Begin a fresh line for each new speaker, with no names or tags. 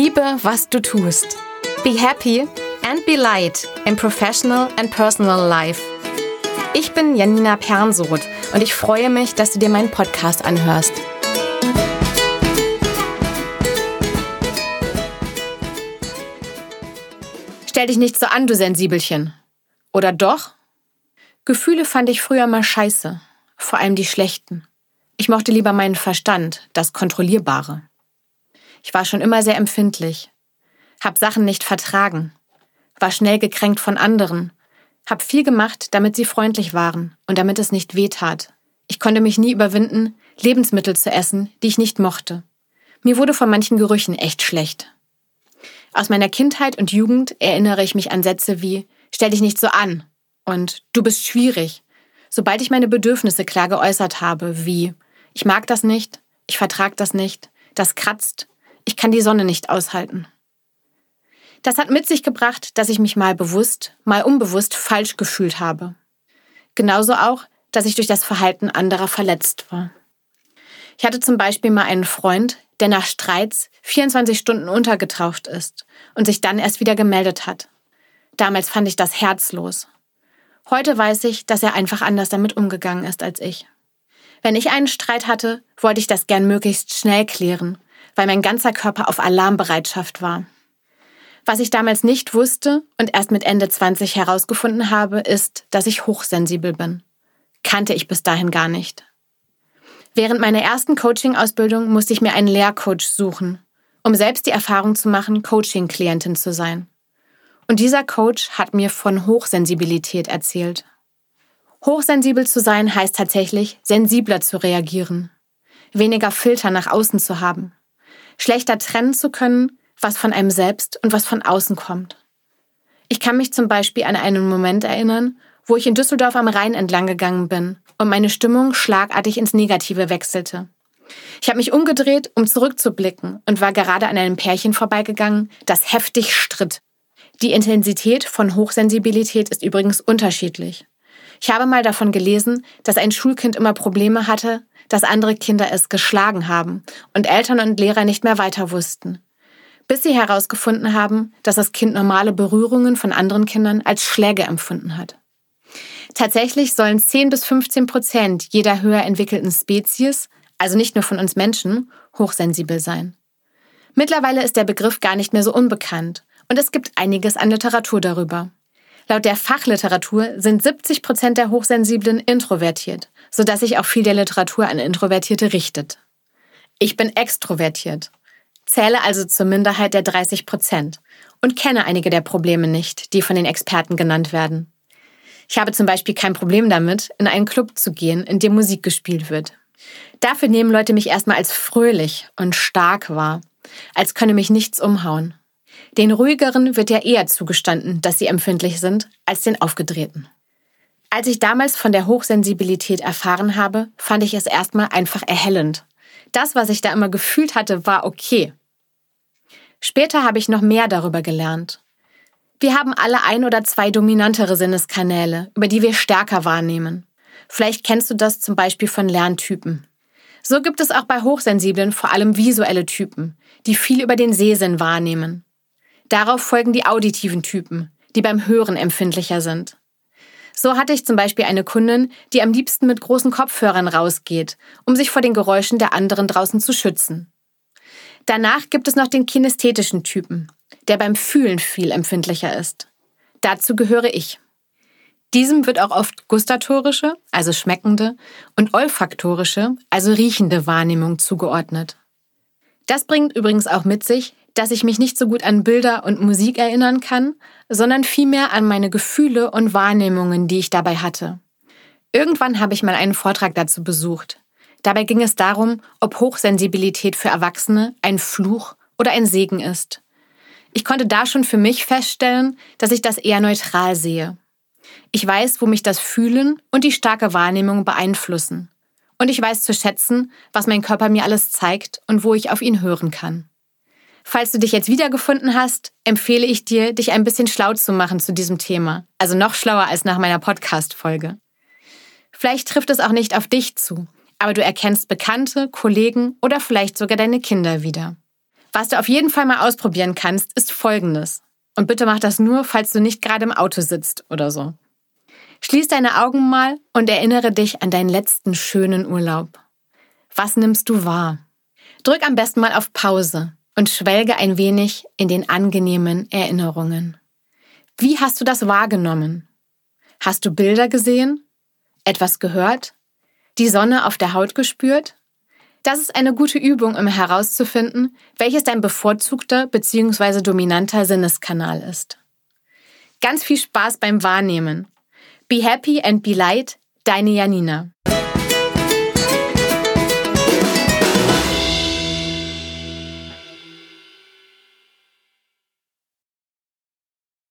Liebe, was du tust. Be happy and be light in professional and personal life. Ich bin Janina Pernsoth und ich freue mich, dass du dir meinen Podcast anhörst. Stell dich nicht so an, du Sensibelchen. Oder doch? Gefühle fand ich früher mal scheiße, vor allem die schlechten. Ich mochte lieber meinen Verstand, das Kontrollierbare. Ich war schon immer sehr empfindlich, hab Sachen nicht vertragen, war schnell gekränkt von anderen, hab viel gemacht, damit sie freundlich waren und damit es nicht weh tat. Ich konnte mich nie überwinden, Lebensmittel zu essen, die ich nicht mochte. Mir wurde von manchen Gerüchen echt schlecht. Aus meiner Kindheit und Jugend erinnere ich mich an Sätze wie Stell dich nicht so an und Du bist schwierig, sobald ich meine Bedürfnisse klar geäußert habe, wie Ich mag das nicht, ich vertrag das nicht, das kratzt, ich kann die Sonne nicht aushalten. Das hat mit sich gebracht, dass ich mich mal bewusst, mal unbewusst falsch gefühlt habe. Genauso auch, dass ich durch das Verhalten anderer verletzt war. Ich hatte zum Beispiel mal einen Freund, der nach Streits 24 Stunden untergetaucht ist und sich dann erst wieder gemeldet hat. Damals fand ich das herzlos. Heute weiß ich, dass er einfach anders damit umgegangen ist als ich. Wenn ich einen Streit hatte, wollte ich das gern möglichst schnell klären weil mein ganzer Körper auf Alarmbereitschaft war. Was ich damals nicht wusste und erst mit Ende 20 herausgefunden habe, ist, dass ich hochsensibel bin. Kannte ich bis dahin gar nicht. Während meiner ersten Coaching-Ausbildung musste ich mir einen Lehrcoach suchen, um selbst die Erfahrung zu machen, Coaching-Klientin zu sein. Und dieser Coach hat mir von Hochsensibilität erzählt. Hochsensibel zu sein heißt tatsächlich, sensibler zu reagieren, weniger Filter nach außen zu haben, schlechter trennen zu können, was von einem selbst und was von außen kommt. Ich kann mich zum Beispiel an einen Moment erinnern, wo ich in Düsseldorf am Rhein entlang gegangen bin und meine Stimmung schlagartig ins Negative wechselte. Ich habe mich umgedreht, um zurückzublicken und war gerade an einem Pärchen vorbeigegangen, das heftig stritt. Die Intensität von Hochsensibilität ist übrigens unterschiedlich. Ich habe mal davon gelesen, dass ein Schulkind immer Probleme hatte, dass andere Kinder es geschlagen haben und Eltern und Lehrer nicht mehr weiter wussten. Bis sie herausgefunden haben, dass das Kind normale Berührungen von anderen Kindern als Schläge empfunden hat. Tatsächlich sollen 10 bis 15 Prozent jeder höher entwickelten Spezies, also nicht nur von uns Menschen, hochsensibel sein. Mittlerweile ist der Begriff gar nicht mehr so unbekannt und es gibt einiges an Literatur darüber. Laut der Fachliteratur sind 70 Prozent der Hochsensiblen introvertiert, sodass sich auch viel der Literatur an Introvertierte richtet. Ich bin extrovertiert, zähle also zur Minderheit der 30 Prozent und kenne einige der Probleme nicht, die von den Experten genannt werden. Ich habe zum Beispiel kein Problem damit, in einen Club zu gehen, in dem Musik gespielt wird. Dafür nehmen Leute mich erstmal als fröhlich und stark wahr, als könne mich nichts umhauen. Den ruhigeren wird ja eher zugestanden, dass sie empfindlich sind, als den aufgedrehten. Als ich damals von der Hochsensibilität erfahren habe, fand ich es erstmal einfach erhellend. Das, was ich da immer gefühlt hatte, war okay. Später habe ich noch mehr darüber gelernt. Wir haben alle ein oder zwei dominantere Sinneskanäle, über die wir stärker wahrnehmen. Vielleicht kennst du das zum Beispiel von Lerntypen. So gibt es auch bei Hochsensiblen vor allem visuelle Typen, die viel über den Sehsinn wahrnehmen. Darauf folgen die auditiven Typen, die beim Hören empfindlicher sind. So hatte ich zum Beispiel eine Kundin, die am liebsten mit großen Kopfhörern rausgeht, um sich vor den Geräuschen der anderen draußen zu schützen. Danach gibt es noch den kinästhetischen Typen, der beim Fühlen viel empfindlicher ist. Dazu gehöre ich. Diesem wird auch oft gustatorische, also schmeckende, und olfaktorische, also riechende Wahrnehmung zugeordnet. Das bringt übrigens auch mit sich, dass ich mich nicht so gut an Bilder und Musik erinnern kann, sondern vielmehr an meine Gefühle und Wahrnehmungen, die ich dabei hatte. Irgendwann habe ich mal einen Vortrag dazu besucht. Dabei ging es darum, ob Hochsensibilität für Erwachsene ein Fluch oder ein Segen ist. Ich konnte da schon für mich feststellen, dass ich das eher neutral sehe. Ich weiß, wo mich das Fühlen und die starke Wahrnehmung beeinflussen. Und ich weiß zu schätzen, was mein Körper mir alles zeigt und wo ich auf ihn hören kann. Falls du dich jetzt wiedergefunden hast, empfehle ich dir, dich ein bisschen schlau zu machen zu diesem Thema. Also noch schlauer als nach meiner Podcast-Folge. Vielleicht trifft es auch nicht auf dich zu, aber du erkennst Bekannte, Kollegen oder vielleicht sogar deine Kinder wieder. Was du auf jeden Fall mal ausprobieren kannst, ist folgendes. Und bitte mach das nur, falls du nicht gerade im Auto sitzt oder so. Schließ deine Augen mal und erinnere dich an deinen letzten schönen Urlaub. Was nimmst du wahr? Drück am besten mal auf Pause und schwelge ein wenig in den angenehmen Erinnerungen. Wie hast du das wahrgenommen? Hast du Bilder gesehen? Etwas gehört? Die Sonne auf der Haut gespürt? Das ist eine gute Übung, um herauszufinden, welches dein bevorzugter bzw. dominanter Sinneskanal ist. Ganz viel Spaß beim Wahrnehmen. Be happy and be light, deine Janina.